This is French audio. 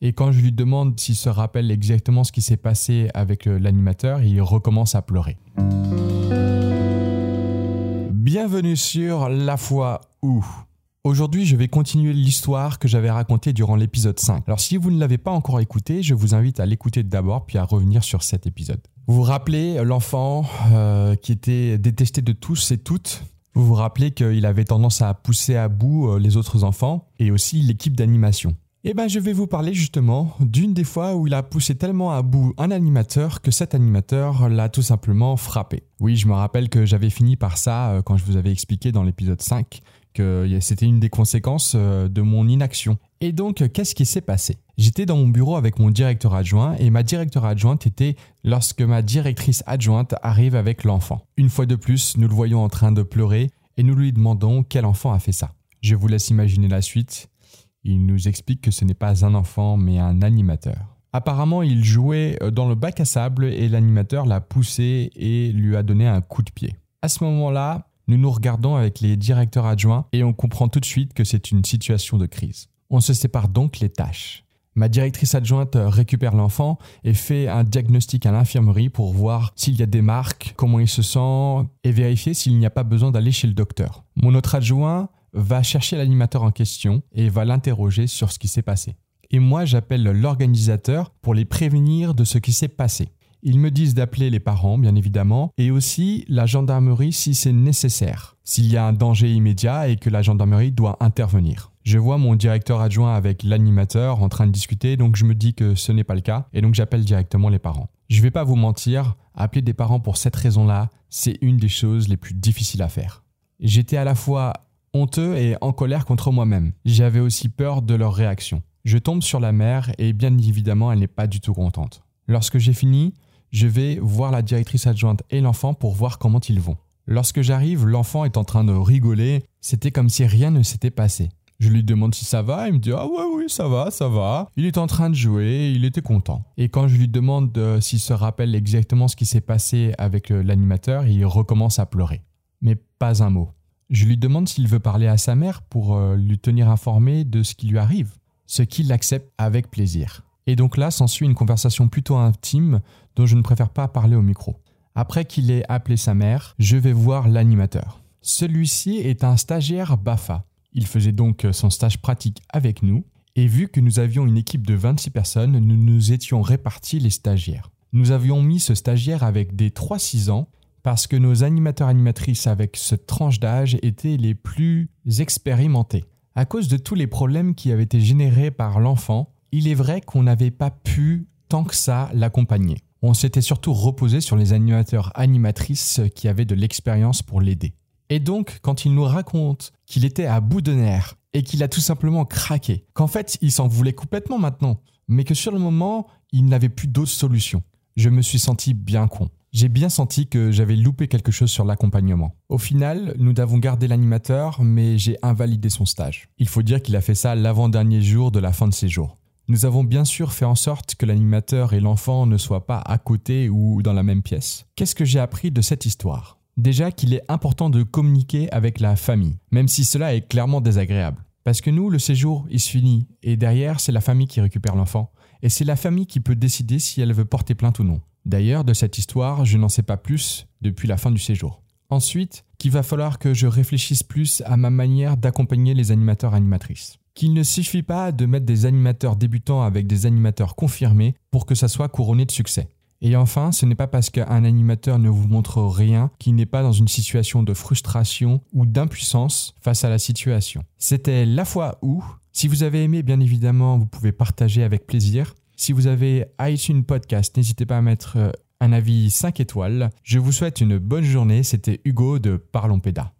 Et quand je lui demande s'il se rappelle exactement ce qui s'est passé avec l'animateur, il recommence à pleurer. Bienvenue sur La foi où Aujourd'hui, je vais continuer l'histoire que j'avais racontée durant l'épisode 5. Alors si vous ne l'avez pas encore écouté, je vous invite à l'écouter d'abord puis à revenir sur cet épisode. Vous vous rappelez l'enfant euh, qui était détesté de tous et toutes? Vous vous rappelez qu'il avait tendance à pousser à bout euh, les autres enfants et aussi l'équipe d'animation. Eh bien, je vais vous parler justement d'une des fois où il a poussé tellement à bout un animateur que cet animateur l'a tout simplement frappé. Oui, je me rappelle que j'avais fini par ça euh, quand je vous avais expliqué dans l'épisode 5 que c'était une des conséquences euh, de mon inaction. Et donc, qu'est-ce qui s'est passé? J'étais dans mon bureau avec mon directeur adjoint et ma directeur adjointe était lorsque ma directrice adjointe arrive avec l'enfant. Une fois de plus, nous le voyons en train de pleurer et nous lui demandons quel enfant a fait ça. Je vous laisse imaginer la suite. Il nous explique que ce n'est pas un enfant mais un animateur. Apparemment, il jouait euh, dans le bac à sable et l'animateur l'a poussé et lui a donné un coup de pied. À ce moment-là, nous nous regardons avec les directeurs adjoints et on comprend tout de suite que c'est une situation de crise. On se sépare donc les tâches. Ma directrice adjointe récupère l'enfant et fait un diagnostic à l'infirmerie pour voir s'il y a des marques, comment il se sent et vérifier s'il n'y a pas besoin d'aller chez le docteur. Mon autre adjoint va chercher l'animateur en question et va l'interroger sur ce qui s'est passé. Et moi, j'appelle l'organisateur pour les prévenir de ce qui s'est passé. Ils me disent d'appeler les parents, bien évidemment, et aussi la gendarmerie si c'est nécessaire, s'il y a un danger immédiat et que la gendarmerie doit intervenir. Je vois mon directeur adjoint avec l'animateur en train de discuter, donc je me dis que ce n'est pas le cas, et donc j'appelle directement les parents. Je vais pas vous mentir, appeler des parents pour cette raison-là, c'est une des choses les plus difficiles à faire. J'étais à la fois honteux et en colère contre moi-même. J'avais aussi peur de leur réaction. Je tombe sur la mère et bien évidemment elle n'est pas du tout contente. Lorsque j'ai fini, je vais voir la directrice adjointe et l'enfant pour voir comment ils vont. Lorsque j'arrive, l'enfant est en train de rigoler, c'était comme si rien ne s'était passé. Je lui demande si ça va, il me dit Ah ouais, oui, ça va, ça va. Il est en train de jouer, il était content. Et quand je lui demande euh, s'il se rappelle exactement ce qui s'est passé avec euh, l'animateur, il recommence à pleurer. Mais pas un mot. Je lui demande s'il veut parler à sa mère pour euh, lui tenir informé de ce qui lui arrive, ce qu'il accepte avec plaisir. Et donc là s'ensuit une conversation plutôt intime dont je ne préfère pas parler au micro. Après qu'il ait appelé sa mère, je vais voir l'animateur. Celui-ci est un stagiaire BAFA. Il faisait donc son stage pratique avec nous, et vu que nous avions une équipe de 26 personnes, nous nous étions répartis les stagiaires. Nous avions mis ce stagiaire avec des 3-6 ans parce que nos animateurs animatrices avec cette tranche d'âge étaient les plus expérimentés. À cause de tous les problèmes qui avaient été générés par l'enfant, il est vrai qu'on n'avait pas pu tant que ça l'accompagner. On s'était surtout reposé sur les animateurs animatrices qui avaient de l'expérience pour l'aider. Et donc, quand il nous raconte qu'il était à bout de nerfs et qu'il a tout simplement craqué, qu'en fait il s'en voulait complètement maintenant, mais que sur le moment il n'avait plus d'autre solution, je me suis senti bien con. J'ai bien senti que j'avais loupé quelque chose sur l'accompagnement. Au final, nous avons gardé l'animateur, mais j'ai invalidé son stage. Il faut dire qu'il a fait ça l'avant-dernier jour de la fin de ses jours. Nous avons bien sûr fait en sorte que l'animateur et l'enfant ne soient pas à côté ou dans la même pièce. Qu'est-ce que j'ai appris de cette histoire? Déjà qu'il est important de communiquer avec la famille, même si cela est clairement désagréable. Parce que nous, le séjour, il se finit, et derrière, c'est la famille qui récupère l'enfant, et c'est la famille qui peut décider si elle veut porter plainte ou non. D'ailleurs, de cette histoire, je n'en sais pas plus depuis la fin du séjour. Ensuite, qu'il va falloir que je réfléchisse plus à ma manière d'accompagner les animateurs animatrices qu'il ne suffit pas de mettre des animateurs débutants avec des animateurs confirmés pour que ça soit couronné de succès. Et enfin, ce n'est pas parce qu'un animateur ne vous montre rien qu'il n'est pas dans une situation de frustration ou d'impuissance face à la situation. C'était la fois où. Si vous avez aimé, bien évidemment, vous pouvez partager avec plaisir. Si vous avez iTunes Podcast, n'hésitez pas à mettre euh, un avis 5 étoiles. Je vous souhaite une bonne journée. C'était Hugo de Parlons Péda.